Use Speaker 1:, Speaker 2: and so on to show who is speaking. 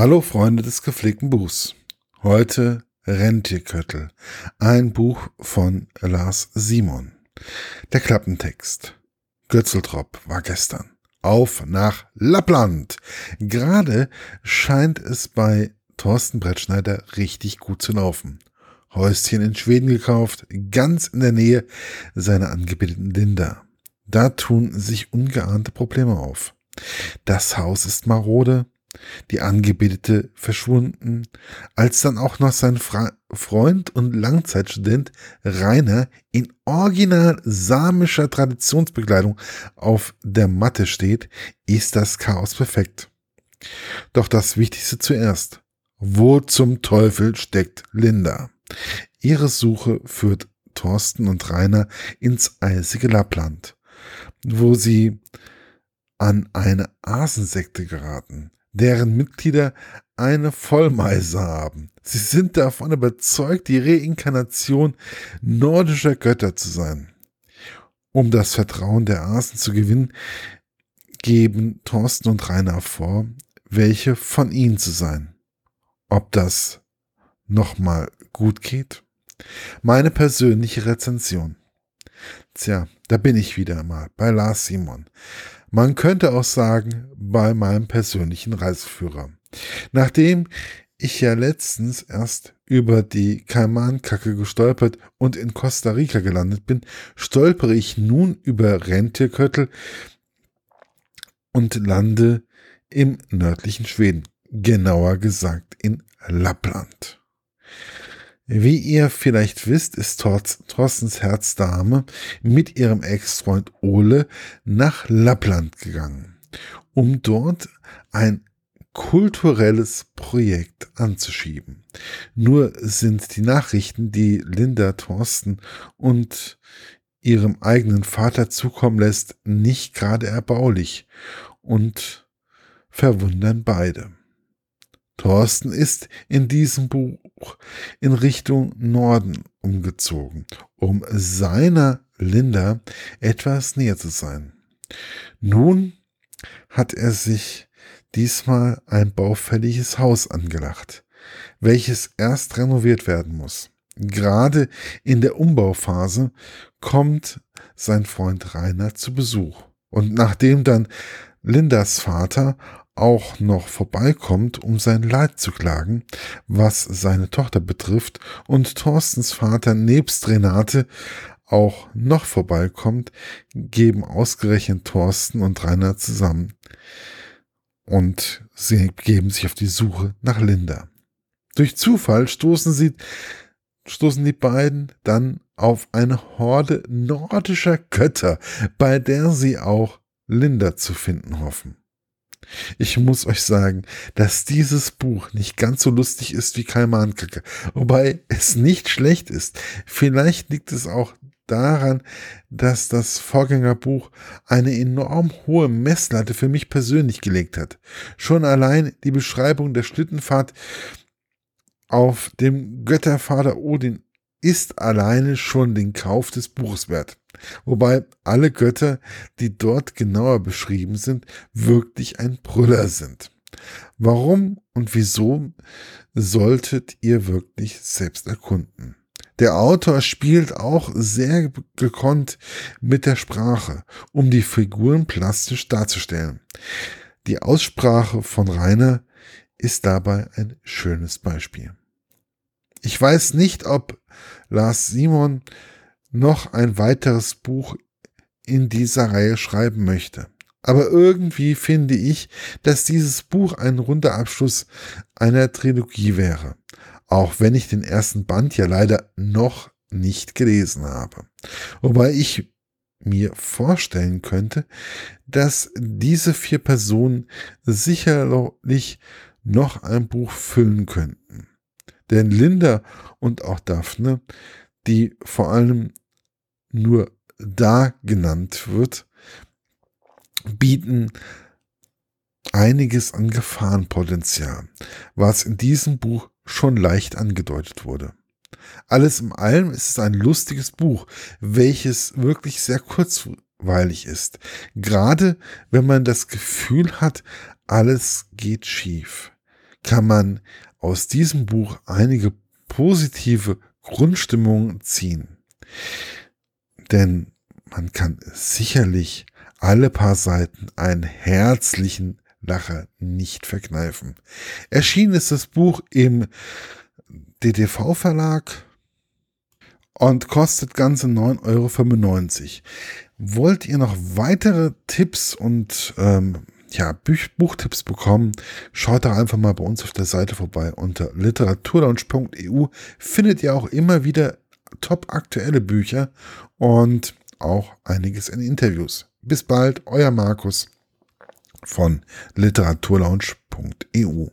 Speaker 1: Hallo Freunde des gepflegten Buchs. Heute Rentierköttel, ein Buch von Lars Simon. Der Klappentext. Götzeltrop war gestern. Auf nach Lappland. Gerade scheint es bei Thorsten Brettschneider richtig gut zu laufen. Häuschen in Schweden gekauft, ganz in der Nähe seiner angebeteten Linda. Da tun sich ungeahnte Probleme auf. Das Haus ist marode, die Angebetete verschwunden, als dann auch noch sein Fra Freund und Langzeitstudent Rainer in original samischer Traditionsbekleidung auf der Matte steht, ist das Chaos perfekt. Doch das Wichtigste zuerst. Wo zum Teufel steckt Linda? Ihre Suche führt Thorsten und Rainer ins eisige Lappland, wo sie an eine Asensekte geraten, deren Mitglieder eine Vollmeise haben. Sie sind davon überzeugt, die Reinkarnation nordischer Götter zu sein. Um das Vertrauen der Asen zu gewinnen, geben Thorsten und Rainer vor, welche von ihnen zu sein. Ob das nochmal gut geht? Meine persönliche Rezension. Tja, da bin ich wieder mal bei Lars Simon. Man könnte auch sagen, bei meinem persönlichen Reiseführer. Nachdem ich ja letztens erst über die Kaimankacke gestolpert und in Costa Rica gelandet bin, stolpere ich nun über Rentierköttel und lande im nördlichen Schweden, genauer gesagt in Lappland. Wie ihr vielleicht wisst, ist Thorstens Herzdame mit ihrem Ex-Freund Ole nach Lappland gegangen, um dort ein kulturelles Projekt anzuschieben. Nur sind die Nachrichten, die Linda Thorsten und ihrem eigenen Vater zukommen lässt, nicht gerade erbaulich und verwundern beide. Thorsten ist in diesem Buch in Richtung Norden umgezogen, um seiner Linda etwas näher zu sein. Nun hat er sich diesmal ein baufälliges Haus angelacht, welches erst renoviert werden muss. Gerade in der Umbauphase kommt sein Freund Rainer zu Besuch. Und nachdem dann Lindas Vater auch noch vorbeikommt, um sein Leid zu klagen, was seine Tochter betrifft, und Thorstens Vater nebst Renate auch noch vorbeikommt, geben ausgerechnet Thorsten und Rainer zusammen. Und sie geben sich auf die Suche nach Linda. Durch Zufall stoßen sie, stoßen die beiden dann auf eine Horde nordischer Götter, bei der sie auch Linda zu finden hoffen. Ich muss euch sagen, dass dieses Buch nicht ganz so lustig ist wie Kalmankacke, wobei es nicht schlecht ist. Vielleicht liegt es auch daran, dass das Vorgängerbuch eine enorm hohe Messlatte für mich persönlich gelegt hat. Schon allein die Beschreibung der Schlittenfahrt auf dem Göttervater Odin ist alleine schon den Kauf des Buches wert. Wobei alle Götter, die dort genauer beschrieben sind, wirklich ein Brüller sind. Warum und wieso solltet ihr wirklich selbst erkunden? Der Autor spielt auch sehr gekonnt mit der Sprache, um die Figuren plastisch darzustellen. Die Aussprache von Rainer ist dabei ein schönes Beispiel. Ich weiß nicht, ob Lars Simon noch ein weiteres Buch in dieser Reihe schreiben möchte. Aber irgendwie finde ich, dass dieses Buch ein runder Abschluss einer Trilogie wäre. Auch wenn ich den ersten Band ja leider noch nicht gelesen habe. Wobei ich mir vorstellen könnte, dass diese vier Personen sicherlich noch ein Buch füllen könnten. Denn Linda und auch Daphne, die vor allem nur da genannt wird, bieten einiges an Gefahrenpotenzial, was in diesem Buch schon leicht angedeutet wurde. Alles in allem ist es ein lustiges Buch, welches wirklich sehr kurzweilig ist. Gerade wenn man das Gefühl hat, alles geht schief. kann man aus diesem Buch einige positive Grundstimmungen ziehen. Denn man kann sicherlich alle paar Seiten einen herzlichen Lacher nicht verkneifen. Erschienen ist das Buch im DTV Verlag und kostet ganze 9,95 Euro. Wollt ihr noch weitere Tipps und ähm, ja, Buch Buchtipps bekommen, schaut doch einfach mal bei uns auf der Seite vorbei. Unter literaturlaunch.eu findet ihr auch immer wieder top aktuelle Bücher und auch einiges in Interviews. Bis bald, euer Markus von literaturlaunch.eu.